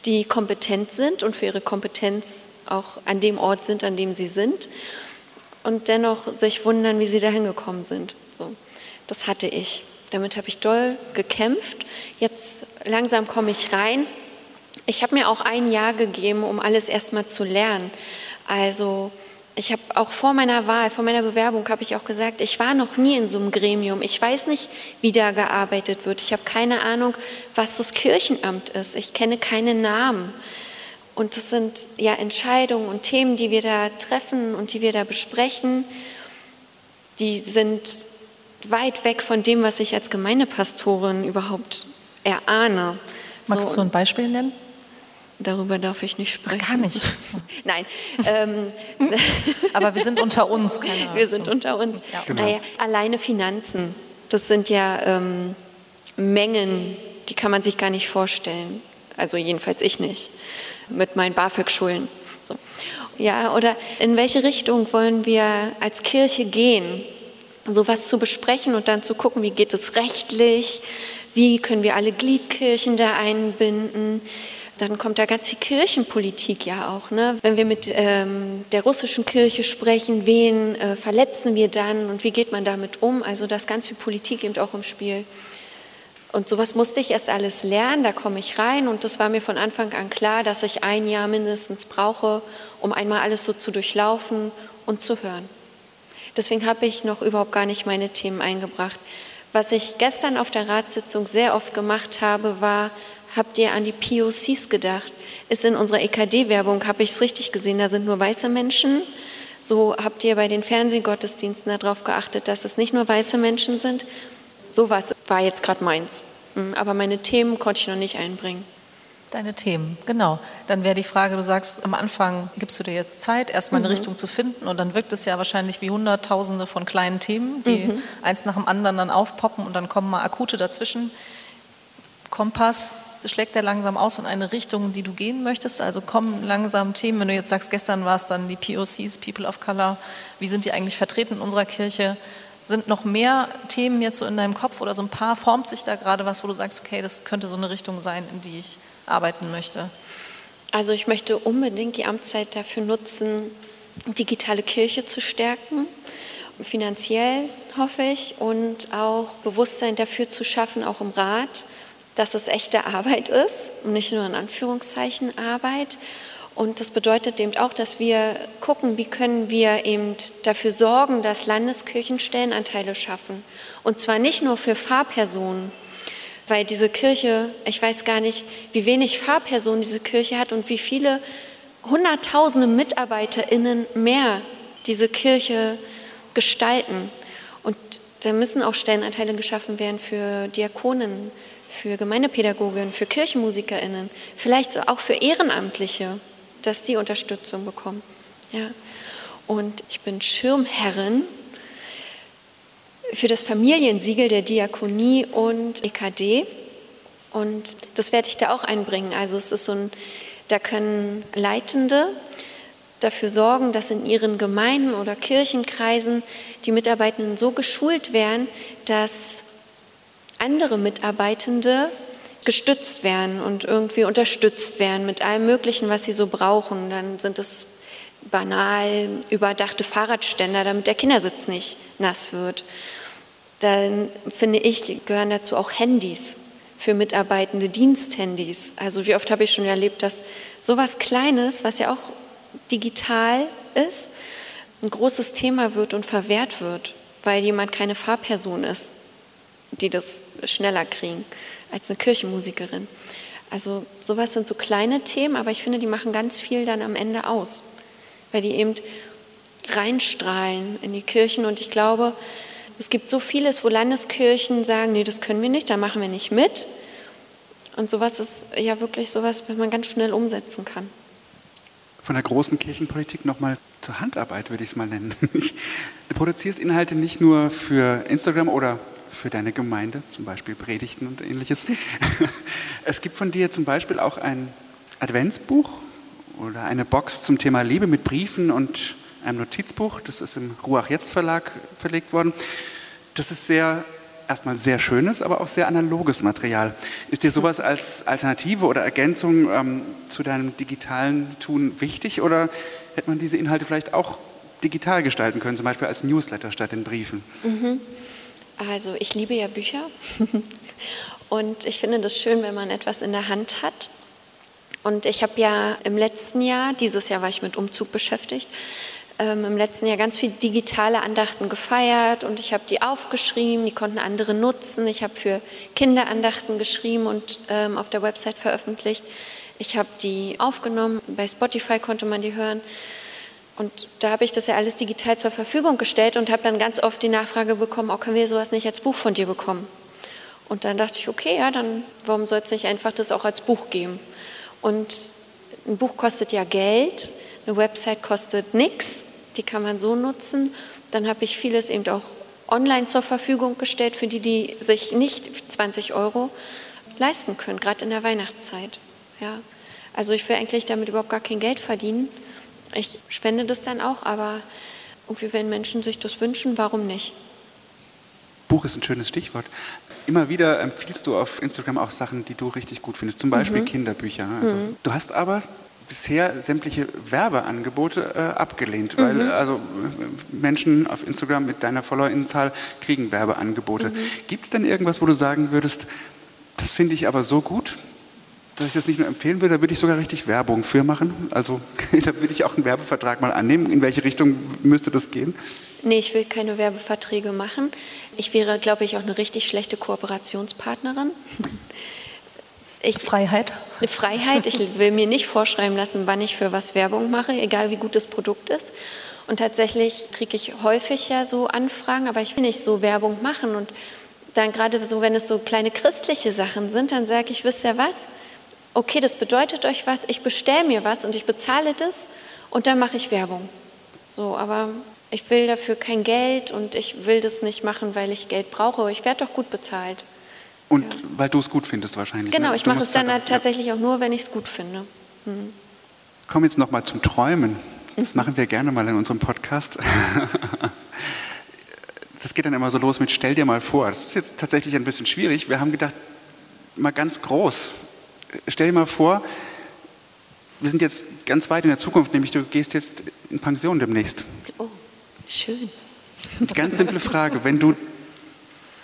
die kompetent sind und für ihre Kompetenz auch an dem Ort sind, an dem sie sind und dennoch sich wundern, wie sie dahin gekommen sind. So, das hatte ich. Damit habe ich doll gekämpft. Jetzt langsam komme ich rein ich habe mir auch ein Jahr gegeben, um alles erstmal zu lernen. Also ich habe auch vor meiner Wahl, vor meiner Bewerbung, habe ich auch gesagt, ich war noch nie in so einem Gremium. Ich weiß nicht, wie da gearbeitet wird. Ich habe keine Ahnung, was das Kirchenamt ist. Ich kenne keine Namen. Und das sind ja Entscheidungen und Themen, die wir da treffen und die wir da besprechen. Die sind weit weg von dem, was ich als Gemeindepastorin überhaupt erahne. Magst so, du ein Beispiel nennen? Darüber darf ich nicht sprechen. Ach, gar nicht. Nein. Ähm, Aber wir sind unter uns. Keine wir sind unter uns. Ja. Genau. Naja, alleine Finanzen, das sind ja ähm, Mengen, die kann man sich gar nicht vorstellen. Also jedenfalls ich nicht. Mit meinen BAföG-Schulen. So. Ja, oder in welche Richtung wollen wir als Kirche gehen? Sowas zu besprechen und dann zu gucken, wie geht es rechtlich? Wie können wir alle Gliedkirchen da einbinden? Dann kommt da ganz viel Kirchenpolitik ja auch. Ne? Wenn wir mit ähm, der russischen Kirche sprechen, wen äh, verletzen wir dann und wie geht man damit um? Also das ganz viel Politik eben auch im Spiel. Und sowas musste ich erst alles lernen, da komme ich rein und das war mir von Anfang an klar, dass ich ein Jahr mindestens brauche, um einmal alles so zu durchlaufen und zu hören. Deswegen habe ich noch überhaupt gar nicht meine Themen eingebracht. Was ich gestern auf der Ratssitzung sehr oft gemacht habe, war Habt ihr an die POCs gedacht? Ist in unserer EKD-Werbung, habe ich es richtig gesehen, da sind nur weiße Menschen. So habt ihr bei den Fernsehgottesdiensten darauf geachtet, dass es nicht nur weiße Menschen sind. So was war jetzt gerade meins. Hm, aber meine Themen konnte ich noch nicht einbringen. Deine Themen, genau. Dann wäre die Frage, du sagst, am Anfang gibst du dir jetzt Zeit, erstmal eine mhm. Richtung zu finden und dann wirkt es ja wahrscheinlich wie Hunderttausende von kleinen Themen, die mhm. eins nach dem anderen dann aufpoppen und dann kommen mal akute dazwischen. Kompass, schlägt er langsam aus in eine Richtung, die du gehen möchtest? Also kommen langsam Themen, wenn du jetzt sagst, gestern war es dann die POCs, People of Color, wie sind die eigentlich vertreten in unserer Kirche? Sind noch mehr Themen jetzt so in deinem Kopf oder so ein paar, formt sich da gerade was, wo du sagst, okay, das könnte so eine Richtung sein, in die ich arbeiten möchte? Also ich möchte unbedingt die Amtszeit dafür nutzen, digitale Kirche zu stärken, finanziell hoffe ich, und auch Bewusstsein dafür zu schaffen, auch im Rat, dass es echte Arbeit ist und nicht nur in Anführungszeichen Arbeit. Und das bedeutet eben auch, dass wir gucken, wie können wir eben dafür sorgen, dass Landeskirchen Stellenanteile schaffen. Und zwar nicht nur für Fahrpersonen, weil diese Kirche, ich weiß gar nicht, wie wenig Fahrpersonen diese Kirche hat und wie viele Hunderttausende MitarbeiterInnen mehr diese Kirche gestalten. Und da müssen auch Stellenanteile geschaffen werden für Diakonen, für Gemeindepädagogen, für KirchenmusikerInnen, vielleicht auch für Ehrenamtliche, dass die Unterstützung bekommen. Ja. Und ich bin Schirmherrin für das Familiensiegel der Diakonie und EKD. Und das werde ich da auch einbringen. Also es ist so ein, da können Leitende dafür sorgen, dass in ihren Gemeinden oder Kirchenkreisen die Mitarbeitenden so geschult werden, dass andere Mitarbeitende gestützt werden und irgendwie unterstützt werden mit allem Möglichen, was sie so brauchen. Dann sind es banal überdachte Fahrradständer, damit der Kindersitz nicht nass wird. Dann finde ich, gehören dazu auch Handys für Mitarbeitende, Diensthandys. Also wie oft habe ich schon erlebt, dass sowas Kleines, was ja auch digital ist, ein großes Thema wird und verwehrt wird, weil jemand keine Fahrperson ist, die das schneller kriegen als eine Kirchenmusikerin. Also sowas sind so kleine Themen, aber ich finde, die machen ganz viel dann am Ende aus, weil die eben reinstrahlen in die Kirchen und ich glaube, es gibt so vieles, wo Landeskirchen sagen, nee, das können wir nicht, da machen wir nicht mit. Und sowas ist ja wirklich sowas, was man ganz schnell umsetzen kann. Von der großen Kirchenpolitik nochmal zur Handarbeit, würde ich es mal nennen. Du produzierst Inhalte nicht nur für Instagram oder für deine Gemeinde, zum Beispiel Predigten und ähnliches. Es gibt von dir zum Beispiel auch ein Adventsbuch oder eine Box zum Thema Liebe mit Briefen und einem Notizbuch. Das ist im Ruach Jetzt Verlag verlegt worden. Das ist sehr erstmal sehr schönes, aber auch sehr analoges Material. Ist dir sowas als Alternative oder Ergänzung ähm, zu deinem digitalen Tun wichtig oder hätte man diese Inhalte vielleicht auch digital gestalten können, zum Beispiel als Newsletter statt in Briefen? Mhm. Also ich liebe ja Bücher und ich finde das schön, wenn man etwas in der Hand hat. Und ich habe ja im letzten Jahr, dieses Jahr war ich mit Umzug beschäftigt, ähm, im letzten Jahr ganz viele digitale Andachten gefeiert und ich habe die aufgeschrieben, die konnten andere nutzen. Ich habe für Kinderandachten geschrieben und ähm, auf der Website veröffentlicht. Ich habe die aufgenommen, bei Spotify konnte man die hören. Und da habe ich das ja alles digital zur Verfügung gestellt und habe dann ganz oft die Nachfrage bekommen, auch können wir sowas nicht als Buch von dir bekommen? Und dann dachte ich, okay, ja, dann warum soll es nicht einfach das auch als Buch geben? Und ein Buch kostet ja Geld, eine Website kostet nichts die kann man so nutzen. Dann habe ich vieles eben auch online zur Verfügung gestellt für die, die sich nicht 20 Euro leisten können, gerade in der Weihnachtszeit. Ja. Also ich will eigentlich damit überhaupt gar kein Geld verdienen. Ich spende das dann auch, aber irgendwie, wenn Menschen sich das wünschen, warum nicht? Buch ist ein schönes Stichwort. Immer wieder empfiehlst du auf Instagram auch Sachen, die du richtig gut findest, zum Beispiel mhm. Kinderbücher. Ne? Also, mhm. Du hast aber bisher sämtliche Werbeangebote äh, abgelehnt, mhm. weil also äh, Menschen auf Instagram mit deiner Followerinnenzahl kriegen Werbeangebote. Mhm. Gibt es denn irgendwas, wo du sagen würdest, das finde ich aber so gut, dass ich das nicht nur empfehlen würde, da würde ich sogar richtig Werbung für machen. Also da würde ich auch einen Werbevertrag mal annehmen. In welche Richtung müsste das gehen? Nee, ich will keine Werbeverträge machen. Ich wäre, glaube ich, auch eine richtig schlechte Kooperationspartnerin. Ich, Freiheit. Freiheit. Ich will mir nicht vorschreiben lassen, wann ich für was Werbung mache, egal wie gut das Produkt ist. Und tatsächlich kriege ich häufig ja so Anfragen, aber ich will nicht so Werbung machen. Und dann gerade so, wenn es so kleine christliche Sachen sind, dann sage ich, wisst ihr was? Okay, das bedeutet euch was, ich bestelle mir was und ich bezahle das und dann mache ich Werbung. So, aber ich will dafür kein Geld und ich will das nicht machen, weil ich Geld brauche. Ich werde doch gut bezahlt. Und ja. weil du es gut findest wahrscheinlich. Genau, ne? ich mache es dann halt tatsächlich ja. auch nur, wenn ich es gut finde. Hm. Kommen jetzt noch mal zum Träumen. Das machen wir gerne mal in unserem Podcast. Das geht dann immer so los mit Stell dir mal vor. Das ist jetzt tatsächlich ein bisschen schwierig. Wir haben gedacht, mal ganz groß. Stell dir mal vor, wir sind jetzt ganz weit in der Zukunft, nämlich du gehst jetzt in Pension demnächst. Oh, schön. Ganz simple Frage, wenn du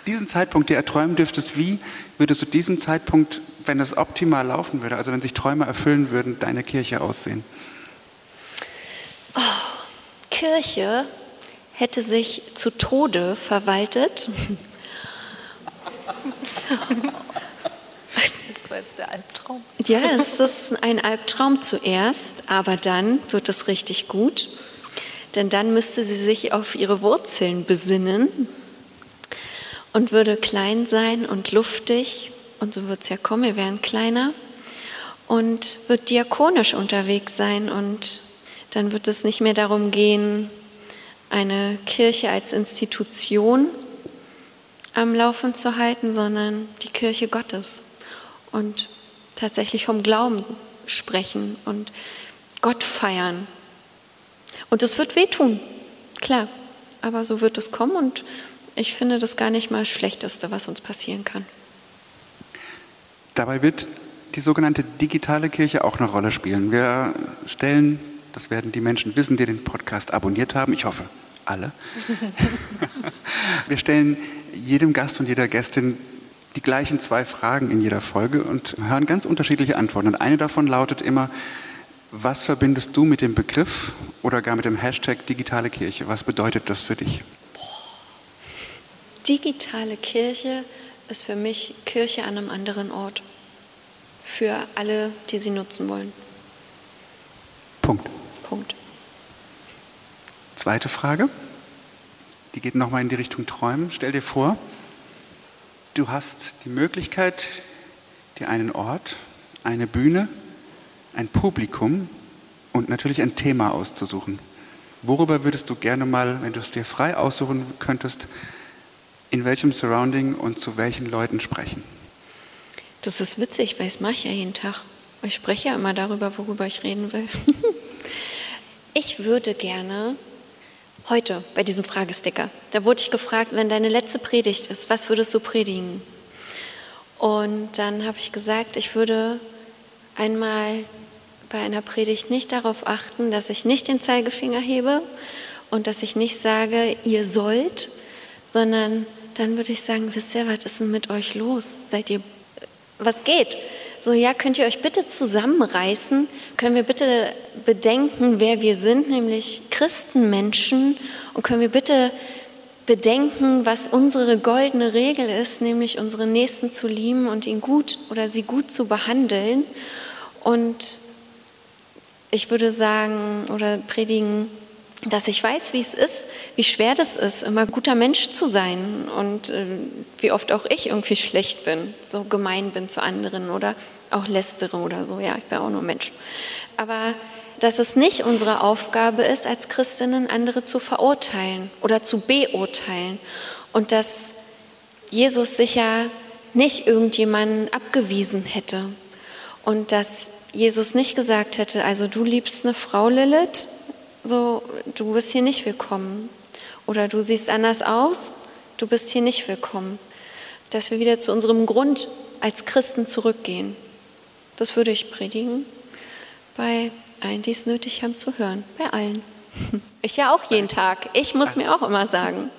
diesen Zeitpunkt dir erträumen dürftest, wie würde zu diesem Zeitpunkt, wenn es optimal laufen würde, also wenn sich Träume erfüllen würden, deine Kirche aussehen? Oh, Kirche hätte sich zu Tode verwaltet. Das war jetzt der Albtraum. Ja, es ist ein Albtraum zuerst, aber dann wird es richtig gut. Denn dann müsste sie sich auf ihre Wurzeln besinnen, und würde klein sein und luftig, und so wird es ja kommen, wir werden kleiner, und wird diakonisch unterwegs sein und dann wird es nicht mehr darum gehen, eine Kirche als Institution am Laufen zu halten, sondern die Kirche Gottes und tatsächlich vom Glauben sprechen und Gott feiern. Und es wird wehtun, klar, aber so wird es kommen und ich finde das gar nicht mal das Schlechteste, was uns passieren kann. Dabei wird die sogenannte digitale Kirche auch eine Rolle spielen. Wir stellen, das werden die Menschen wissen, die den Podcast abonniert haben, ich hoffe alle. Wir stellen jedem Gast und jeder Gästin die gleichen zwei Fragen in jeder Folge und hören ganz unterschiedliche Antworten. Und eine davon lautet immer, was verbindest du mit dem Begriff oder gar mit dem Hashtag digitale Kirche? Was bedeutet das für dich? Digitale Kirche ist für mich Kirche an einem anderen Ort. Für alle, die sie nutzen wollen. Punkt. Punkt. Zweite Frage, die geht nochmal in die Richtung Träumen. Stell dir vor, du hast die Möglichkeit, dir einen Ort, eine Bühne, ein Publikum und natürlich ein Thema auszusuchen. Worüber würdest du gerne mal, wenn du es dir frei aussuchen könntest, in welchem Surrounding und zu welchen Leuten sprechen? Das ist witzig, weil das mache ich ja jeden Tag. Ich spreche ja immer darüber, worüber ich reden will. ich würde gerne heute bei diesem Fragesticker, da wurde ich gefragt, wenn deine letzte Predigt ist, was würdest du predigen? Und dann habe ich gesagt, ich würde einmal bei einer Predigt nicht darauf achten, dass ich nicht den Zeigefinger hebe und dass ich nicht sage, ihr sollt, sondern dann würde ich sagen, wisst ihr, was ist denn mit euch los? Seid ihr, was geht? So, ja, könnt ihr euch bitte zusammenreißen? Können wir bitte bedenken, wer wir sind, nämlich Christenmenschen? Und können wir bitte bedenken, was unsere goldene Regel ist, nämlich unsere Nächsten zu lieben und ihn gut oder sie gut zu behandeln? Und ich würde sagen oder predigen, dass ich weiß, wie es ist, wie schwer das ist, immer guter Mensch zu sein und äh, wie oft auch ich irgendwie schlecht bin, so gemein bin zu anderen oder auch lästere oder so. Ja, ich bin auch nur Mensch. Aber dass es nicht unsere Aufgabe ist, als Christinnen andere zu verurteilen oder zu beurteilen und dass Jesus sicher nicht irgendjemanden abgewiesen hätte und dass Jesus nicht gesagt hätte, also du liebst eine Frau, Lilith, so, du bist hier nicht willkommen. Oder du siehst anders aus, du bist hier nicht willkommen. Dass wir wieder zu unserem Grund als Christen zurückgehen. Das würde ich predigen bei allen, die es nötig haben zu hören. Bei allen. Ich ja auch jeden Tag. Ich muss mir auch immer sagen.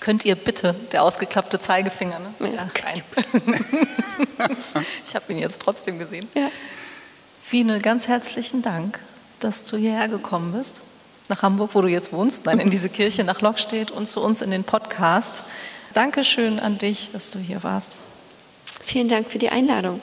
Könnt ihr bitte, der ausgeklappte Zeigefinger, ne? Ja, kein. ich habe ihn jetzt trotzdem gesehen. Ja. Fine, ganz herzlichen Dank, dass du hierher gekommen bist nach Hamburg, wo du jetzt wohnst, nein, in diese Kirche nach Lockstedt und zu uns in den Podcast. Dankeschön an dich, dass du hier warst. Vielen Dank für die Einladung.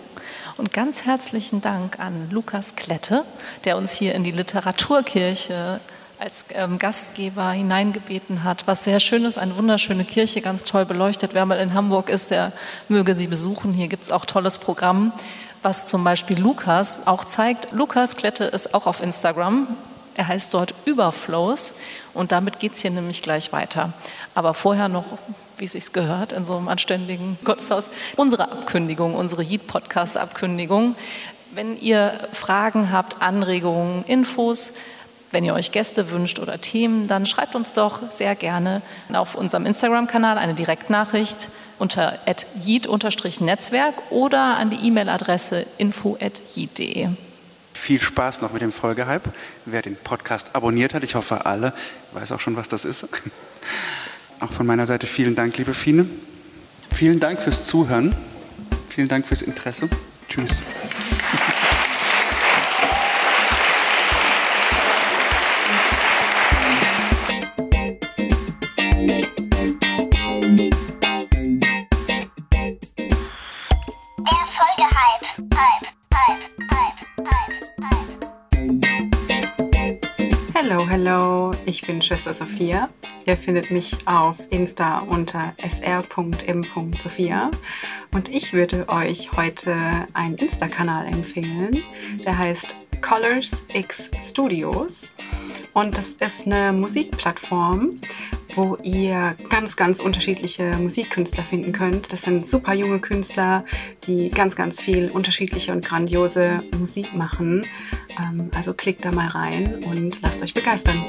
Und ganz herzlichen Dank an Lukas Klette, der uns hier in die Literaturkirche als ähm, Gastgeber hineingebeten hat, was sehr schön ist, eine wunderschöne Kirche, ganz toll beleuchtet. Wer mal in Hamburg ist, der möge sie besuchen. Hier gibt es auch tolles Programm, was zum Beispiel Lukas auch zeigt. Lukas Klette ist auch auf Instagram, er heißt dort Überflows und damit geht es hier nämlich gleich weiter. Aber vorher noch, wie es sich gehört, in so einem anständigen Gotteshaus, unsere Abkündigung, unsere Yeet-Podcast-Abkündigung. Wenn ihr Fragen habt, Anregungen, Infos, wenn ihr euch Gäste wünscht oder Themen, dann schreibt uns doch sehr gerne auf unserem Instagram-Kanal eine Direktnachricht unter yeet-netzwerk oder an die E-Mail-Adresse info.yeet.de. Viel Spaß noch mit dem Folgehype. Wer den Podcast abonniert hat, ich hoffe alle, weiß auch schon, was das ist. Auch von meiner Seite vielen Dank, liebe Fine. Vielen Dank fürs Zuhören. Vielen Dank fürs Interesse. Tschüss. Hallo, ich bin Schwester Sophia. Ihr findet mich auf Insta unter sr.m.sophia und ich würde euch heute einen Insta-Kanal empfehlen, der heißt Colors X Studios und das ist eine Musikplattform, wo ihr ganz, ganz unterschiedliche Musikkünstler finden könnt. Das sind super junge Künstler, die ganz, ganz viel unterschiedliche und grandiose Musik machen. Ähm, also klickt da mal rein und lasst euch begeistern.